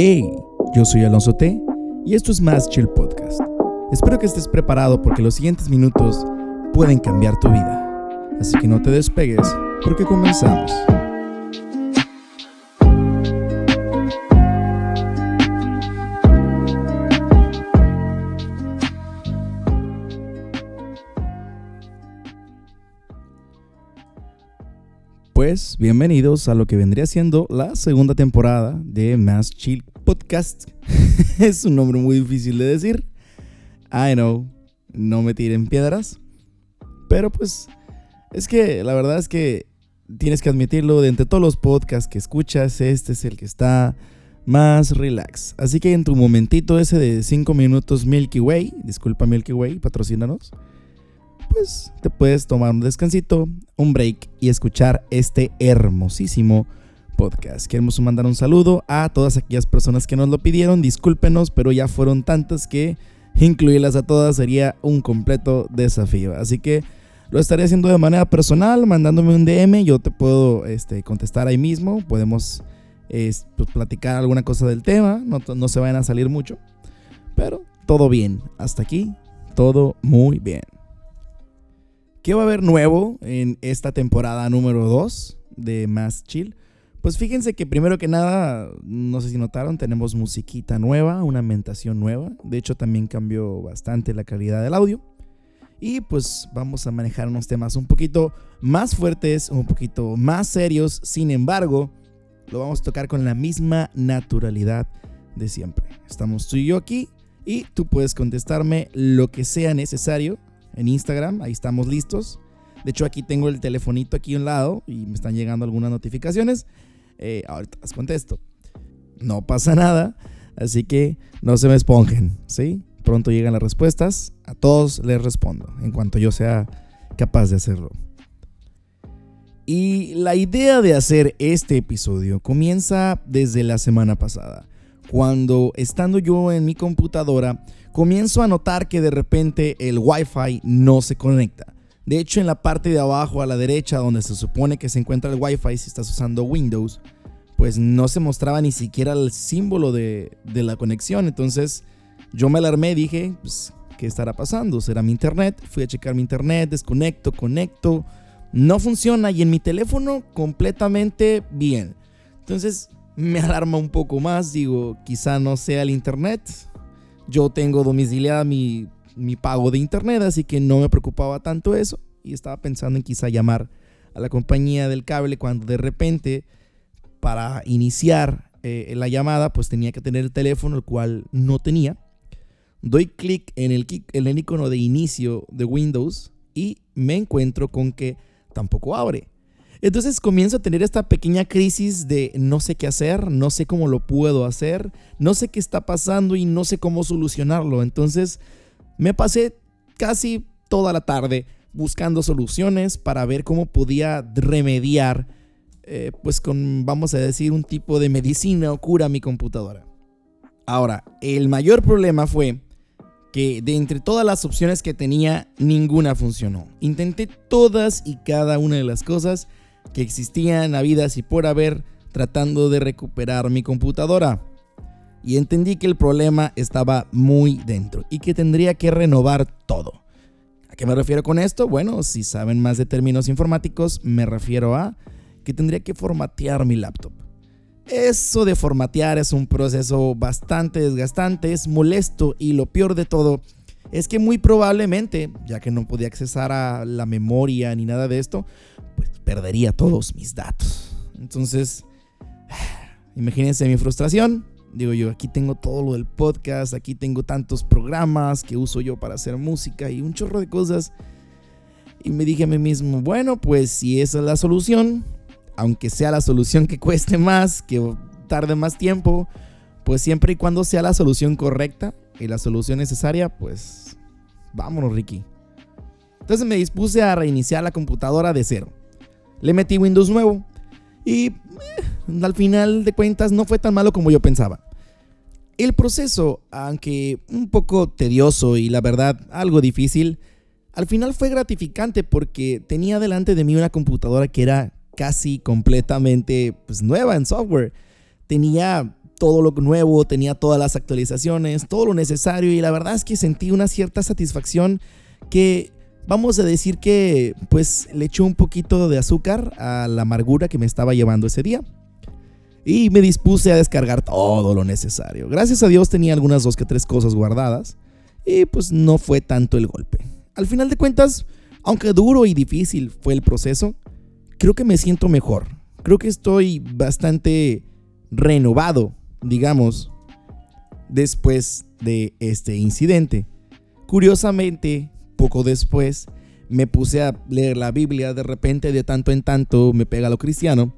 Hey, yo soy Alonso T y esto es Más Chill Podcast. Espero que estés preparado porque los siguientes minutos pueden cambiar tu vida. Así que no te despegues porque comenzamos. Pues bienvenidos a lo que vendría siendo la segunda temporada de Mass Chill Podcast. es un nombre muy difícil de decir. I know, no me tiren piedras. Pero pues es que la verdad es que tienes que admitirlo, de entre todos los podcasts que escuchas, este es el que está más relax. Así que en tu momentito ese de 5 minutos Milky Way, disculpa Milky Way, patrocínanos pues te puedes tomar un descansito, un break y escuchar este hermosísimo podcast. Queremos mandar un saludo a todas aquellas personas que nos lo pidieron. Discúlpenos, pero ya fueron tantas que incluirlas a todas sería un completo desafío. Así que lo estaré haciendo de manera personal, mandándome un DM. Yo te puedo este, contestar ahí mismo. Podemos pues, platicar alguna cosa del tema. No, no se vayan a salir mucho. Pero todo bien. Hasta aquí, todo muy bien. ¿Qué va a haber nuevo en esta temporada número 2 de Más Chill? Pues fíjense que primero que nada, no sé si notaron, tenemos musiquita nueva, una ambientación nueva. De hecho, también cambió bastante la calidad del audio. Y pues vamos a manejar unos temas un poquito más fuertes, un poquito más serios. Sin embargo, lo vamos a tocar con la misma naturalidad de siempre. Estamos tú y yo aquí y tú puedes contestarme lo que sea necesario en Instagram, ahí estamos listos. De hecho, aquí tengo el telefonito aquí a un lado y me están llegando algunas notificaciones. Eh, ahorita las contesto. No pasa nada, así que no se me esponjen, ¿sí? Pronto llegan las respuestas, a todos les respondo en cuanto yo sea capaz de hacerlo. Y la idea de hacer este episodio comienza desde la semana pasada, cuando estando yo en mi computadora comienzo a notar que de repente el Wi-Fi no se conecta. De hecho, en la parte de abajo a la derecha, donde se supone que se encuentra el Wi-Fi si estás usando Windows, pues no se mostraba ni siquiera el símbolo de, la conexión. Entonces yo me alarmé, dije, pues, ¿qué estará pasando? ¿Será mi internet? Fui a checar mi internet, desconecto, conecto. No funciona y en mi teléfono completamente bien. Entonces me alarma un poco más, digo, quizá no sea el internet, yo tengo domiciliada mi, pago de internet, así que no me preocupaba tanto eso. Y estaba pensando en quizá llamar a la compañía del cable cuando de repente para iniciar eh, la llamada pues tenía que tener el teléfono, el cual no tenía. Doy clic en el icono de inicio de Windows y me encuentro con que tampoco abre. Entonces comienzo a tener esta pequeña crisis de no sé qué hacer, no sé cómo lo puedo hacer, no sé qué está pasando y no sé cómo solucionarlo. Entonces me pasé casi toda la tarde buscando soluciones para ver cómo podía remediar, eh, pues con, vamos a decir, un tipo de medicina o cura a mi computadora. Ahora, el mayor problema fue que de entre todas las opciones que tenía, ninguna funcionó. Intenté todas y cada una de las cosas que existían habidas y por haber tratando de recuperar mi computadora. Y entendí que el problema estaba muy dentro y que tendría que renovar todo. ¿A qué me refiero con esto? Bueno, si saben más de términos informáticos, me refiero a que tendría que formatear mi laptop. Eso de formatear es un proceso bastante desgastante, es molesto y lo peor de todo es que muy probablemente, ya que no podía accesar a la memoria ni nada de esto, pues perdería todos mis datos. Entonces, imagínense mi frustración. Digo yo, aquí tengo todo lo del podcast, aquí tengo tantos programas que uso yo para hacer música y un chorro de cosas. Y me dije a mí mismo, bueno, pues si esa es la solución, aunque sea la solución que cueste más, que tarde más tiempo, pues siempre y cuando sea la solución correcta y la solución necesaria, pues vámonos, Ricky. Entonces me dispuse a reiniciar la computadora de cero. Le metí Windows nuevo y eh, al final de cuentas no fue tan malo como yo pensaba. El proceso, aunque un poco tedioso y la verdad algo difícil, al final fue gratificante porque tenía delante de mí una computadora que era casi completamente pues, nueva en software. Tenía todo lo nuevo, tenía todas las actualizaciones, todo lo necesario y la verdad es que sentí una cierta satisfacción que vamos a decir que pues le echó un poquito de azúcar a la amargura que me estaba llevando ese día. Y me dispuse a descargar todo lo necesario. Gracias a Dios tenía algunas dos que tres cosas guardadas y pues no fue tanto el golpe. Al final de cuentas, aunque duro y difícil fue el proceso, creo que me siento mejor. Creo que estoy bastante renovado, digamos, después de este incidente. Curiosamente, poco después, me puse a leer la Biblia, de repente de tanto en tanto me pega lo cristiano.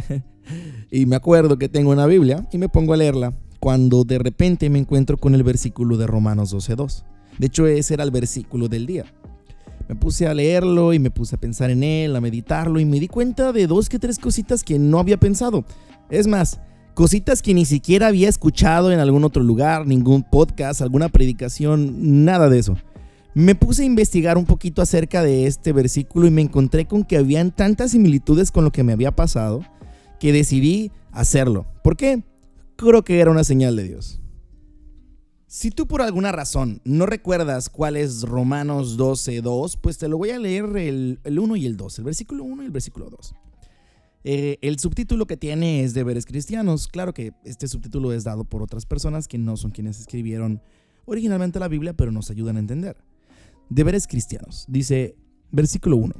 y me acuerdo que tengo una Biblia y me pongo a leerla cuando de repente me encuentro con el versículo de Romanos 12.2. De hecho, ese era el versículo del día. Me puse a leerlo y me puse a pensar en él, a meditarlo y me di cuenta de dos que tres cositas que no había pensado. Es más, cositas que ni siquiera había escuchado en algún otro lugar, ningún podcast, alguna predicación, nada de eso. Me puse a investigar un poquito acerca de este versículo y me encontré con que habían tantas similitudes con lo que me había pasado que decidí hacerlo. ¿Por qué? Creo que era una señal de Dios. Si tú por alguna razón no recuerdas cuál es Romanos 12, 2, pues te lo voy a leer el, 1 y el 2, el versículo 1 y el versículo 2. Eh, el subtítulo que tiene es Deberes Cristianos. Claro que este subtítulo es dado por otras personas que no son quienes escribieron originalmente la Biblia, pero nos ayudan a entender. Deberes Cristianos. Dice, versículo 1.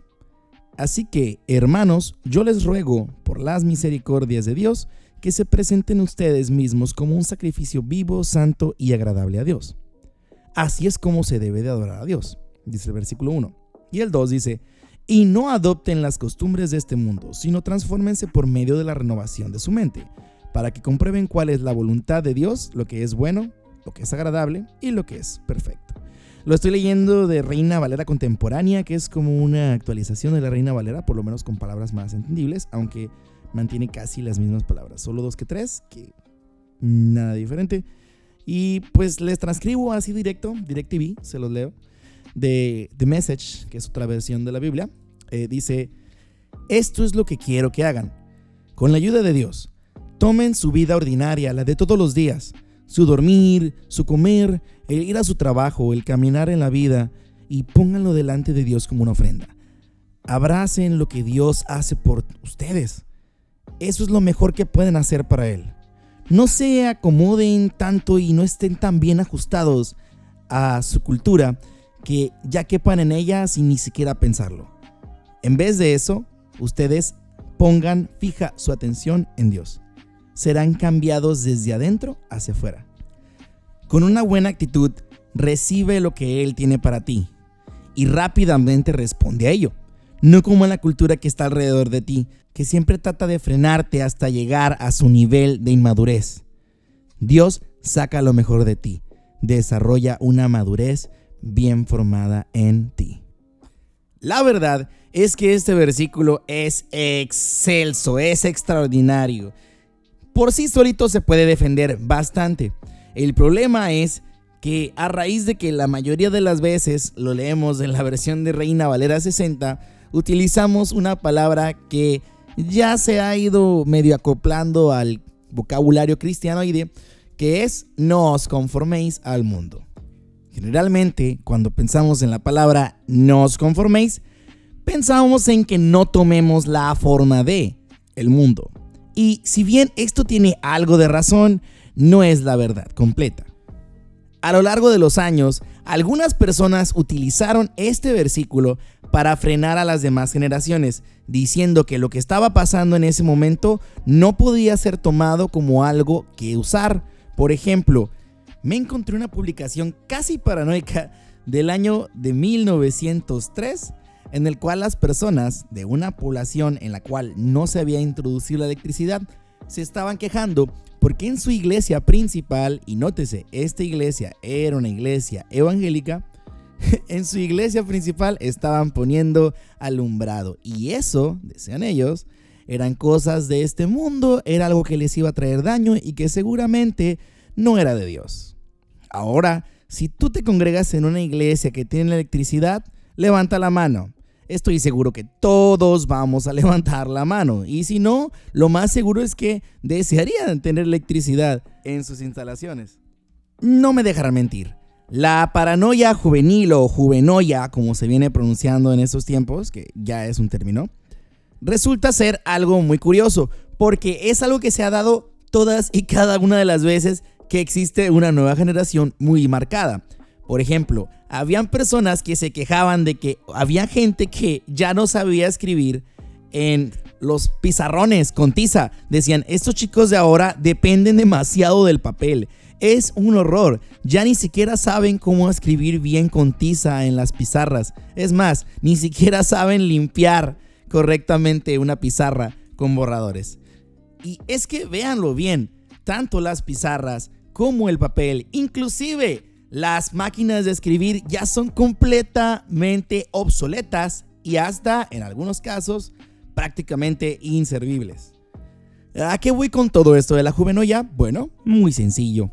Así que, hermanos, yo les ruego, por las misericordias de Dios, que se presenten ustedes mismos como un sacrificio vivo, santo y agradable a Dios. Así es como se debe de adorar a Dios, dice el versículo 1. Y el 2 dice, y no adopten las costumbres de este mundo, sino transfórmense por medio de la renovación de su mente, para que comprueben cuál es la voluntad de Dios, lo que es bueno, lo que es agradable y lo que es perfecto. Lo estoy leyendo de Reina Valera Contemporánea, que es como una actualización de la Reina Valera, por lo menos con palabras más entendibles, aunque mantiene casi las mismas palabras, solo dos que tres, que nada diferente. Y pues les transcribo así directo, DirecTV, se los leo, de The Message, que es otra versión de la Biblia. Eh, dice, esto es lo que quiero que hagan. Con la ayuda de Dios, tomen su vida ordinaria, la de todos los días, su dormir, su comer, el ir a su trabajo, el caminar en la vida, y pónganlo delante de Dios como una ofrenda. Abracen lo que Dios hace por ustedes. Eso es lo mejor que pueden hacer para Él. No se acomoden tanto y no estén tan bien ajustados a su cultura que ya quepan en ella sin ni siquiera pensarlo. En vez de eso, ustedes pongan fija su atención en Dios. Serán cambiados desde adentro hacia afuera. Con una buena actitud, recibe lo que Él tiene para ti y rápidamente responde a ello. No como en la cultura que está alrededor de ti, que siempre trata de frenarte hasta llegar a su nivel de inmadurez. Dios saca lo mejor de ti, desarrolla una madurez bien formada en ti. La verdad es que este versículo es excelso, es extraordinario. Por sí solito se puede defender bastante. El problema es que a raíz de que la mayoría de las veces lo leemos en la versión de Reina Valera 60, utilizamos una palabra que ya se ha ido medio acoplando al vocabulario cristianoide, que es no os conforméis al mundo. Generalmente, cuando pensamos en la palabra no os conforméis, pensamos en que no tomemos la forma de el mundo. Y si bien esto tiene algo de razón, no es la verdad completa. A lo largo de los años, algunas personas utilizaron este versículo para frenar a las demás generaciones, diciendo que lo que estaba pasando en ese momento no podía ser tomado como algo que usar. Por ejemplo, me encontré una publicación casi paranoica del año de 1903 en el cual las personas de una población en la cual no se había introducido la electricidad se estaban quejando porque en su iglesia principal, y nótese, esta iglesia era una iglesia evangélica, en su iglesia principal estaban poniendo alumbrado. Y eso, decían ellos, eran cosas de este mundo, era algo que les iba a traer daño y que seguramente no era de Dios. Ahora, si tú te congregas en una iglesia que tiene electricidad, levanta la mano. estoy seguro que todos vamos a levantar la mano. Y si no, lo más seguro es que desearían tener electricidad en sus instalaciones. No me dejarán mentir. La paranoia juvenil o juvenoia, como se viene pronunciando en estos tiempos, que ya es un término, resulta ser algo muy curioso, porque es algo que se ha dado todas y cada una de las veces que existe una nueva generación muy marcada. Por ejemplo, habían personas que se quejaban de que había gente que ya no sabía escribir en los pizarrones con tiza. Decían, estos chicos de ahora dependen demasiado del papel. Es un horror. Ya ni siquiera saben cómo escribir bien con tiza en las pizarras. Es más, ni siquiera saben limpiar correctamente una pizarra con borradores. Y es que véanlo bien, tanto las pizarras como el papel, inclusive las máquinas de escribir ya son completamente obsoletas y hasta, en algunos casos, prácticamente inservibles. ¿A qué voy con todo esto de la juvenoya? Bueno, muy sencillo.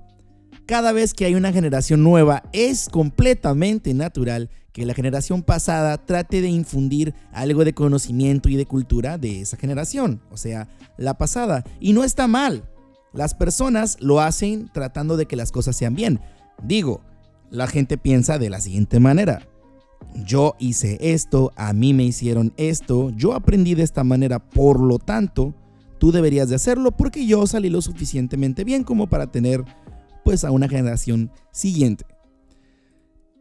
Cada vez que hay una generación nueva, es completamente natural que la generación pasada trate de infundir algo de conocimiento y de cultura de esa generación, o sea, la pasada. Y no está mal. Las personas lo hacen tratando de que las cosas sean bien. Digo, la gente piensa de la siguiente manera. Yo hice esto, a mí me hicieron esto, yo aprendí de esta manera, por lo tanto, tú deberías de hacerlo porque yo salí lo suficientemente bien como para tener pues a una generación siguiente.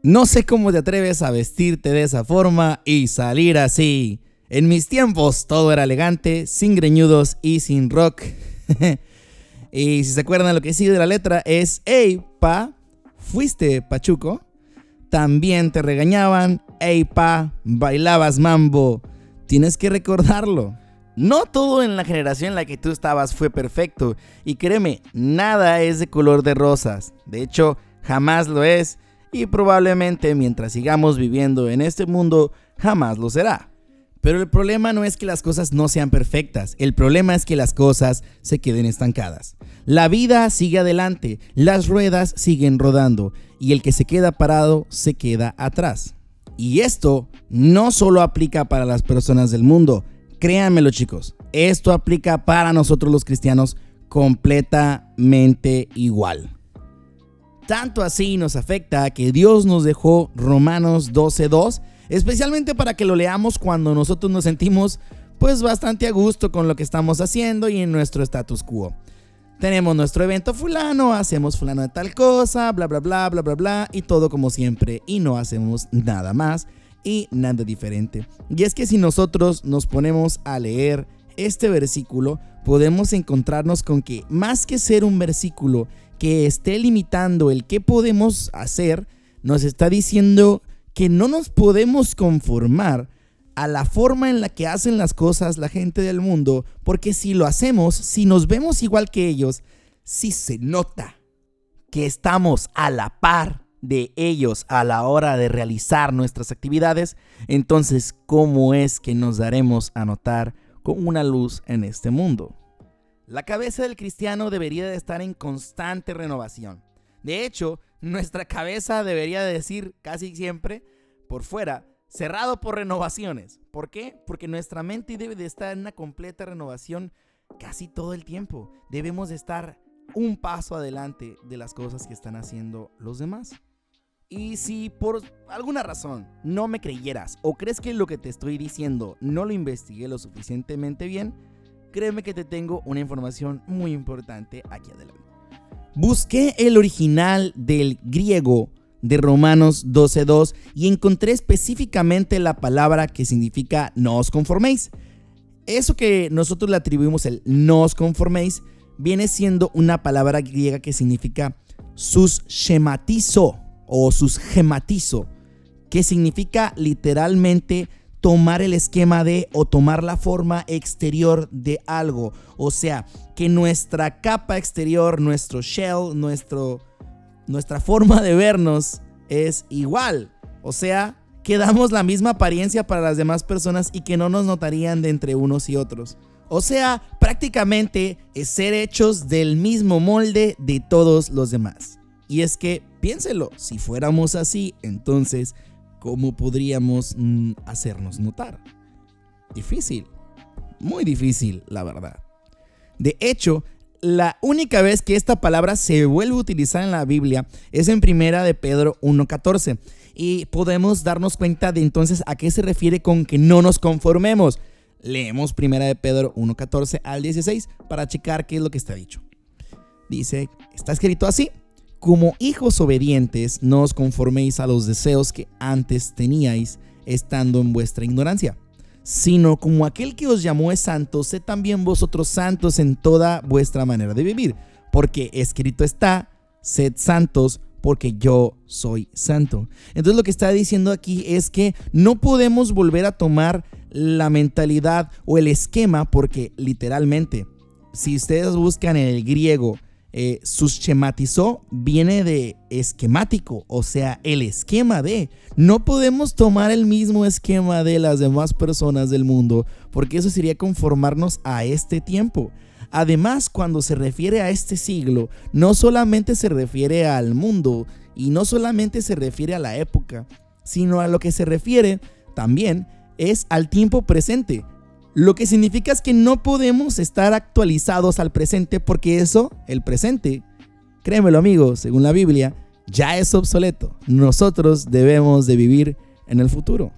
No sé cómo te atreves a vestirte de esa forma y salir así. En mis tiempos todo era elegante, sin greñudos y sin rock. y si se acuerdan lo que sigue de la letra es, hey, pa, fuiste pachuco. También te regañaban, hey, pa, bailabas mambo. Tienes que recordarlo. No todo en la generación en la que tú estabas fue perfecto. Y créeme, nada es de color de rosas. De hecho, jamás lo es y probablemente mientras sigamos viviendo en este mundo jamás lo será. Pero el problema no es que las cosas no sean perfectas, el problema es que las cosas se queden estancadas. La vida sigue adelante, las ruedas siguen rodando y el que se queda parado se queda atrás. Y esto no solo aplica para las personas del mundo, créanmelo chicos, esto aplica para nosotros los cristianos completamente igual. Tanto así nos afecta que Dios nos dejó Romanos 12.2, especialmente para que lo leamos cuando nosotros nos sentimos pues bastante a gusto con lo que estamos haciendo y en nuestro status quo. Tenemos nuestro evento fulano, hacemos fulano de tal cosa, bla bla bla bla bla bla y todo como siempre y no hacemos nada más y nada diferente. Y es que si nosotros nos ponemos a leer este versículo, podemos encontrarnos con que más que ser un versículo que esté limitando el qué podemos hacer, nos está diciendo que no nos podemos conformar a la forma en la que hacen las cosas la gente del mundo, porque si lo hacemos, si nos vemos igual que ellos, si se nota que estamos a la par de ellos a la hora de realizar nuestras actividades, entonces, ¿cómo es que nos daremos a notar con una luz en este mundo? La cabeza del cristiano debería de estar en constante renovación. De hecho, nuestra cabeza debería decir casi siempre por fuera, cerrado por renovaciones. ¿Por qué? Porque nuestra mente debe de estar en una completa renovación casi todo el tiempo. Debemos de estar un paso adelante de las cosas que están haciendo los demás. Y si por alguna razón no me creyeras o crees que lo que te estoy diciendo no lo investigué lo suficientemente bien, créeme que te tengo una información muy importante aquí adelante. Busqué el original del griego de Romanos 12.2 y encontré específicamente la palabra que significa no os conforméis. Eso que nosotros le atribuimos el no os conforméis viene siendo una palabra griega que significa sus schematizo o sus gematizo, que significa literalmente tomar el esquema de o tomar la forma exterior de algo. O sea, que nuestra capa exterior, nuestro shell, nuestro, nuestra forma de vernos es igual. O sea, que damos la misma apariencia para las demás personas y que no nos notarían de entre unos y otros. O sea, prácticamente es ser hechos del mismo molde de todos los demás. Y es que, piénselo, si fuéramos así, entonces ¿cómo podríamos mm, hacernos notar? Difícil, muy difícil, la verdad. De hecho, la única vez que esta palabra se vuelve a utilizar en la Biblia es en primera de Pedro 1.14 y podemos darnos cuenta de entonces a qué se refiere con que no nos conformemos. Leemos primera de Pedro 1.14 al 16 para checar qué es lo que está dicho. Dice, está escrito así, como hijos obedientes no os conforméis a los deseos que antes teníais estando en vuestra ignorancia sino como aquel que os llamó es santo, sed también vosotros santos en toda vuestra manera de vivir, porque escrito está, sed santos porque yo soy santo. Entonces lo que está diciendo aquí es que no podemos volver a tomar la mentalidad o el esquema porque literalmente, si ustedes buscan en el griego, eh, schematizó viene de esquemático, o sea, el esquema de. No podemos tomar el mismo esquema de las demás personas del mundo, porque eso sería conformarnos a este tiempo. Además, cuando se refiere a este siglo, no solamente se refiere al mundo y no solamente se refiere a la época, sino a lo que se refiere también es al tiempo presente. Lo que significa es que no podemos estar actualizados al presente porque eso, el presente, créemelo amigo, según la Biblia, ya es obsoleto. Nosotros debemos de vivir en el futuro.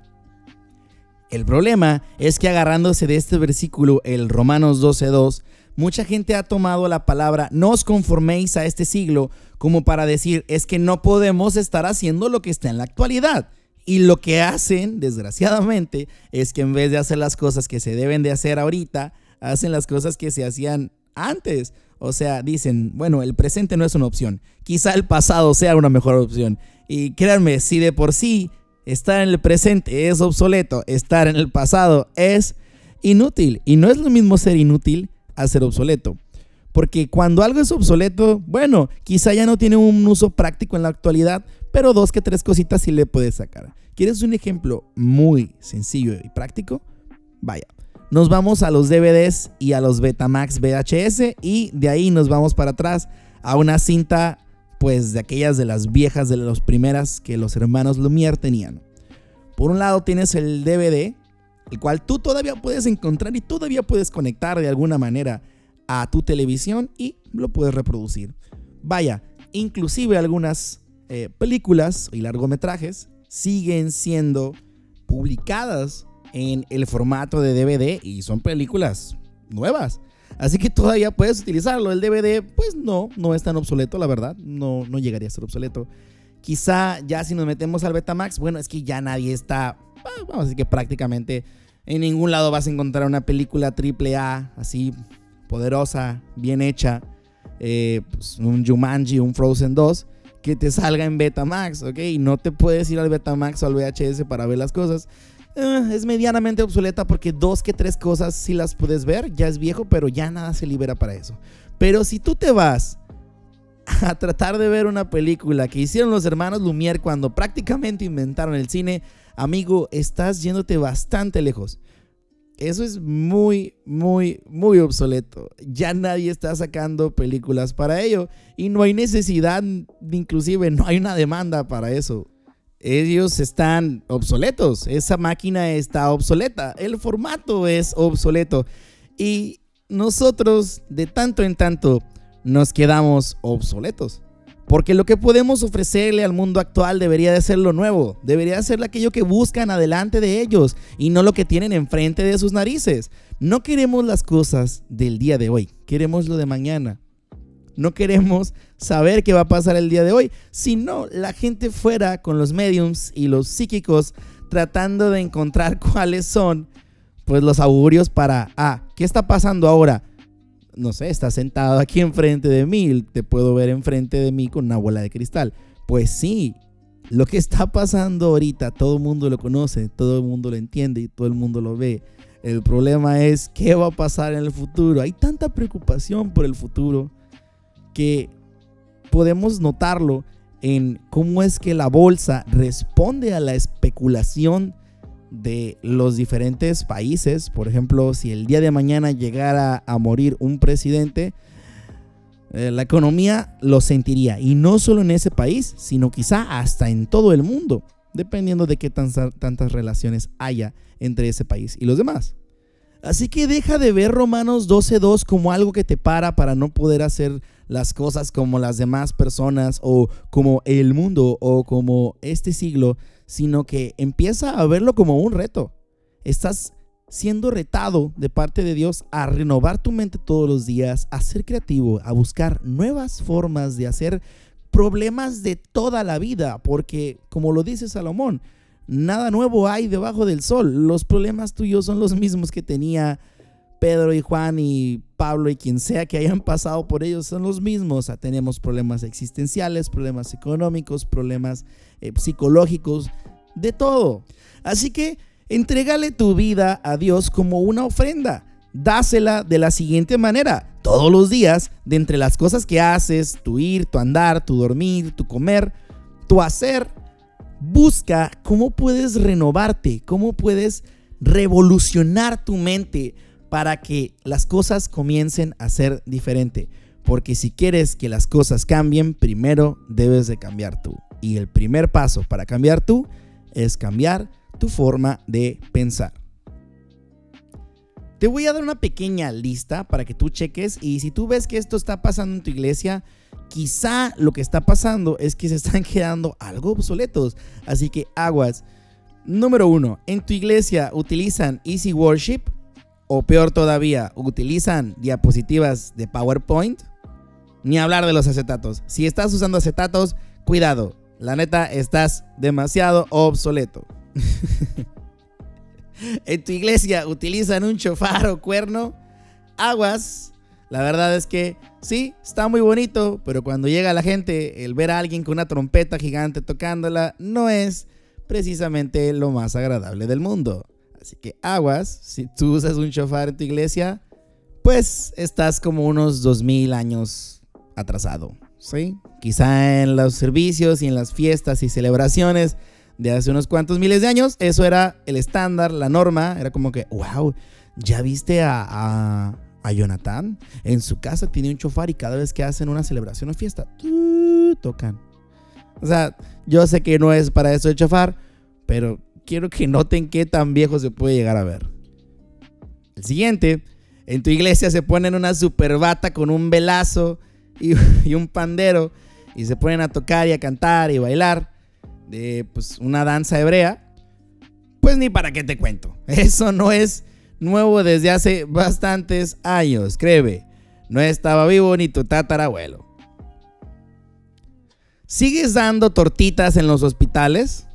El problema es que agarrándose de este versículo, el Romanos 12.2, mucha gente ha tomado la palabra no os conforméis a este siglo como para decir es que no podemos estar haciendo lo que está en la actualidad. Y lo que hacen, desgraciadamente, es que en vez de hacer las cosas que se deben de hacer ahorita, hacen las cosas que se hacían antes. O sea, dicen, bueno, el presente no es una opción. Quizá el pasado sea una mejor opción. Y créanme, si de por sí estar en el presente es obsoleto, estar en el pasado es inútil. Y no es lo mismo ser inútil a ser obsoleto. Porque cuando algo es obsoleto, bueno, quizá ya no tiene un uso práctico en la actualidad, pero dos que tres cositas sí le puedes sacar. ¿Quieres un ejemplo muy sencillo y práctico? Vaya, nos vamos a los DVDs y a los Betamax VHS y de ahí nos vamos para atrás a una cinta pues de aquellas de las viejas, de las primeras que los hermanos Lumière tenían. Por un lado tienes el DVD, el cual tú todavía puedes encontrar y todavía puedes conectar de alguna manera a tu televisión y lo puedes reproducir. Vaya, inclusive algunas eh, películas y largometrajes siguen siendo publicadas en el formato de DVD y son películas nuevas. Así que todavía puedes utilizarlo. El DVD, pues no, no es tan obsoleto, la verdad. No, no llegaría a ser obsoleto. Quizá ya si nos metemos al Betamax, bueno, es que ya nadie está, ah, vamos a decir que prácticamente en ningún lado vas a encontrar una película triple A así poderosa, bien hecha. Eh, pues, un Jumanji, un Frozen 2 que te salga en Betamax, ¿ok? Y no te puedes ir al Betamax o al VHS para ver las cosas. Eh, es medianamente obsoleta porque dos que tres cosas sí las puedes ver, ya es viejo, pero ya nada se libera para eso. Pero si tú te vas a tratar de ver una película que hicieron los hermanos Lumière cuando prácticamente inventaron el cine, amigo, estás yéndote bastante lejos. Eso es muy, muy, muy obsoleto. Ya nadie está sacando películas para ello y no hay necesidad, inclusive no hay una demanda para eso. Ellos están obsoletos, esa máquina está obsoleta, el formato es obsoleto y nosotros de tanto en tanto nos quedamos obsoletos. Porque lo que podemos ofrecerle al mundo actual debería de ser lo nuevo, debería ser aquello que buscan adelante de ellos y no lo que tienen enfrente de sus narices. No queremos las cosas del día de hoy, queremos lo de mañana. No queremos saber qué va a pasar el día de hoy, sino la gente fuera con los mediums y los psíquicos tratando de encontrar cuáles son pues los augurios para, ah, ¿qué está pasando ahora? No sé, estás sentado aquí enfrente de mí, te puedo ver enfrente de mí con una bola de cristal. Pues sí, lo que está pasando ahorita, todo el mundo lo conoce, todo el mundo lo entiende y todo el mundo lo ve. El problema es qué va a pasar en el futuro. Hay tanta preocupación por el futuro que podemos notarlo en cómo es que la bolsa responde a la especulación de los diferentes países. Por ejemplo, si el día de mañana llegara a morir un presidente, eh, la economía lo sentiría. Y no solo en ese país, sino quizá hasta en todo el mundo. dependiendo de qué tantas relaciones haya entre ese país y los demás. Así que deja de ver Romanos 12.2 como algo que te para para no poder hacer las cosas como las demás personas o como el mundo o como este siglo, sino que empieza a verlo como un reto. Estás siendo retado de parte de Dios a renovar tu mente todos los días, a ser creativo, a buscar nuevas formas de hacer problemas de toda la vida, porque como lo dice Salomón, nada nuevo hay debajo del sol. Los problemas tuyos son los mismos que tenía Pedro y Juan y Pablo y quien sea que hayan pasado por ellos son los mismos. tenemos problemas existenciales, problemas económicos, problemas eh, psicológicos, de todo. Así que entrégale tu vida a Dios como una ofrenda. Dásela de la siguiente manera. Todos los días, de entre las cosas que haces, tu ir, tu andar, tu dormir, tu comer, tu hacer, Busca cómo puedes renovarte, cómo puedes revolucionar tu mente para que las cosas comiencen a ser diferente. Porque si quieres que las cosas cambien, primero debes de cambiar tú. Y el primer paso para cambiar tú es cambiar tu forma de pensar. Te voy a dar una pequeña lista para que tú cheques y si tú ves que esto está pasando en tu iglesia, quizá lo que está pasando es que se están quedando algo obsoletos. Así que aguas. Número uno, en tu iglesia utilizan Easy Worship o peor todavía, utilizan diapositivas de PowerPoint. Ni hablar de los acetatos. Si estás usando acetatos, cuidado. La neta, estás demasiado obsoleto. en tu iglesia utilizan un chofar o cuerno. Aguas. La verdad es que sí, está muy bonito, pero cuando llega la gente, el ver a alguien con una trompeta gigante tocándola no es precisamente lo más agradable del mundo. Así que aguas, si tú usas un chofar en tu iglesia, pues estás como unos 2000 años atrasado. ¿sí? Quizá en los servicios y en las fiestas y celebraciones de hace unos cuantos miles de años, eso era el estándar, la norma, era como que, wow, ya viste a, a Jonathan. En su casa tiene un chofar y cada vez que hacen una celebración o fiesta, tocan. O sea, yo sé que no es para eso el chofar, pero quiero que noten qué tan viejo se puede llegar a ver. El siguiente, en tu iglesia se ponen una super bata con un velazo y, y, un pandero y se ponen a tocar y a cantar y bailar de pues una danza hebrea. Pues ni para qué te cuento. Eso no es nuevo desde hace bastantes años, créeme. No estaba vivo ni tu tatarabuelo. ¿Sigues dando tortitas en los hospitales?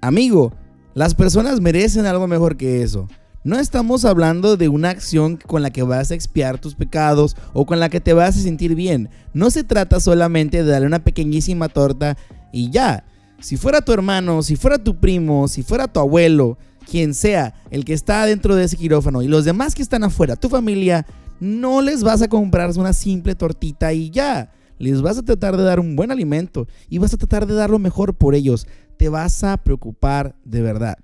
Amigo, las personas merecen algo mejor que eso. No estamos hablando de una acción con la que vas a expiar tus pecados o con la que te vas a sentir bien. No se trata solamente de darle una pequeñísima torta y ya. Si fuera tu hermano, si fuera tu primo, si fuera tu abuelo, quien sea el que está dentro de ese quirófano y los demás que están afuera, tu familia, no les vas a comprar una simple tortita y ya. Les vas a tratar de dar un buen alimento y vas a tratar de dar lo mejor por ellos. Te vas a preocupar de verdad.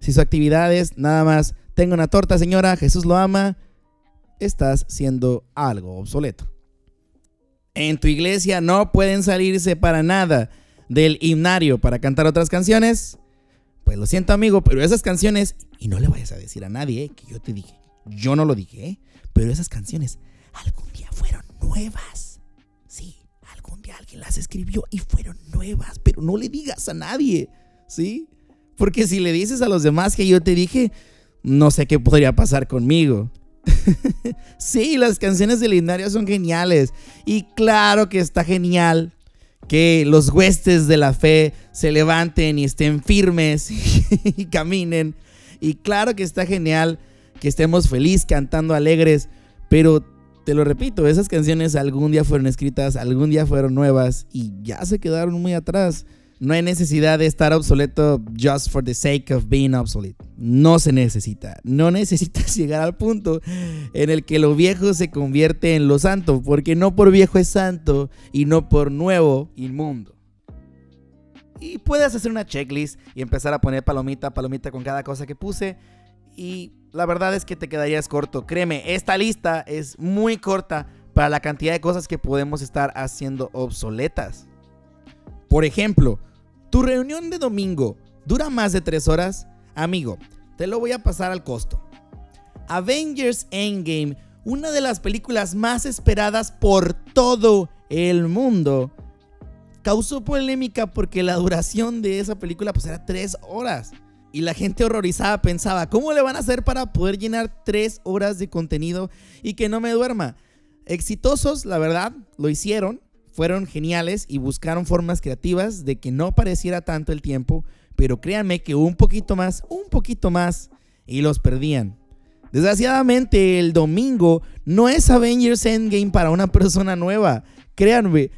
Si su actividad es nada más, tengo una torta señora, Jesús lo ama, estás siendo algo obsoleto. En tu iglesia no pueden salirse para nada del himnario para cantar otras canciones. Pues lo siento amigo, pero esas canciones, y no le vayas a decir a nadie que yo te dije, yo no lo dije, pero esas canciones algún día fueron nuevas. Alguien las escribió y fueron nuevas, pero no le digas a nadie, ¿sí? Porque si le dices a los demás que yo te dije, no sé qué podría pasar conmigo. sí, las canciones de Lindario son geniales. Y claro que está genial que los huestes de la fe se levanten y estén firmes y, caminen. Y claro que está genial que estemos felices, cantando alegres, pero te lo repito, esas canciones algún día fueron escritas, algún día fueron nuevas y ya se quedaron muy atrás. No hay necesidad de estar obsoleto just for the sake of being obsolete. No se necesita. No necesitas llegar al punto en el que lo viejo se convierte en lo santo, porque no por viejo es santo y no por nuevo inmundo. Y puedes hacer una checklist y empezar a poner palomita, palomita con cada cosa que puse. Y la verdad es que te quedarías corto. Créeme, esta lista es muy corta para la cantidad de cosas que podemos estar haciendo obsoletas. Por ejemplo, ¿Tu reunión de domingo dura más de 3 horas? Amigo, te lo voy a pasar al costo. Avengers Endgame, una de las películas más esperadas por todo el mundo, causó polémica porque la duración de esa película pues era 3 horas. Y la gente horrorizada pensaba, ¿cómo le van a hacer para poder llenar 3 horas de contenido y que no me duerma? Exitosos, la verdad, lo hicieron, fueron geniales y buscaron formas creativas de que no pareciera tanto el tiempo, pero créanme que un poquito más, un poquito más, y los perdían. Desgraciadamente, el domingo no es Avengers Endgame para una persona nueva. Créanme,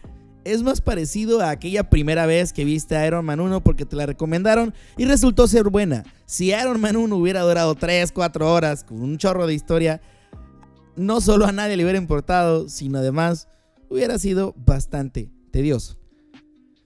es más parecido a aquella primera vez que viste a Iron Man 1 porque te la recomendaron y resultó ser buena. Si Iron Man 1 hubiera durado 3, 4 horas con un chorro de historia, no solo a nadie le hubiera importado, sino además hubiera sido bastante tedioso.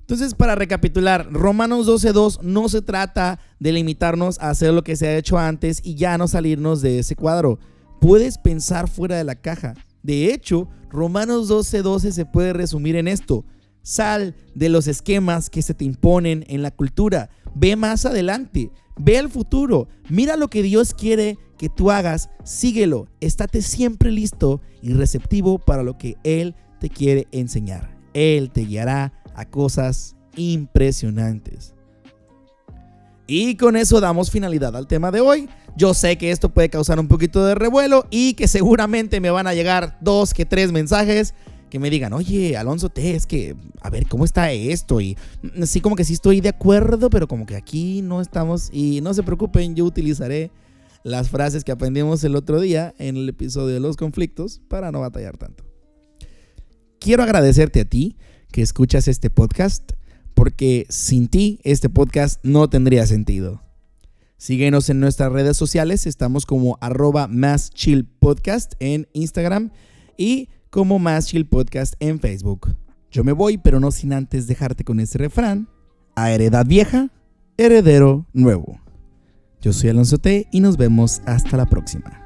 Entonces, para recapitular, Romanos 12.2 no se trata de limitarnos a hacer lo que se ha hecho antes y ya no salirnos de ese cuadro. Puedes pensar fuera de la caja. De hecho, Romanos 12:12 se puede resumir en esto. Sal de los esquemas que se te imponen en la cultura. Ve más adelante. Ve al futuro. Mira lo que Dios quiere que tú hagas. Síguelo. Estate siempre listo y receptivo para lo que Él te quiere enseñar. Él te guiará a cosas impresionantes. Y con eso damos finalidad al tema de hoy. Yo sé que esto puede causar un poquito de revuelo y que seguramente me van a llegar dos que tres mensajes que me digan, oye, Alonso T, es que, a ver, ¿cómo está esto? Y sí, como que sí estoy de acuerdo, pero como que aquí no estamos. Y no se preocupen, yo utilizaré las frases que aprendimos el otro día en el episodio de los conflictos para no batallar tanto. Quiero agradecerte a ti que escuchas este podcast, porque sin ti este podcast no tendría sentido. Síguenos en nuestras redes sociales, estamos como arroba más chill podcast en Instagram y como más chill podcast en Facebook. Yo me voy, pero no sin antes dejarte con ese refrán. A heredad vieja, heredero nuevo. Yo soy Alonso T y nos vemos hasta la próxima.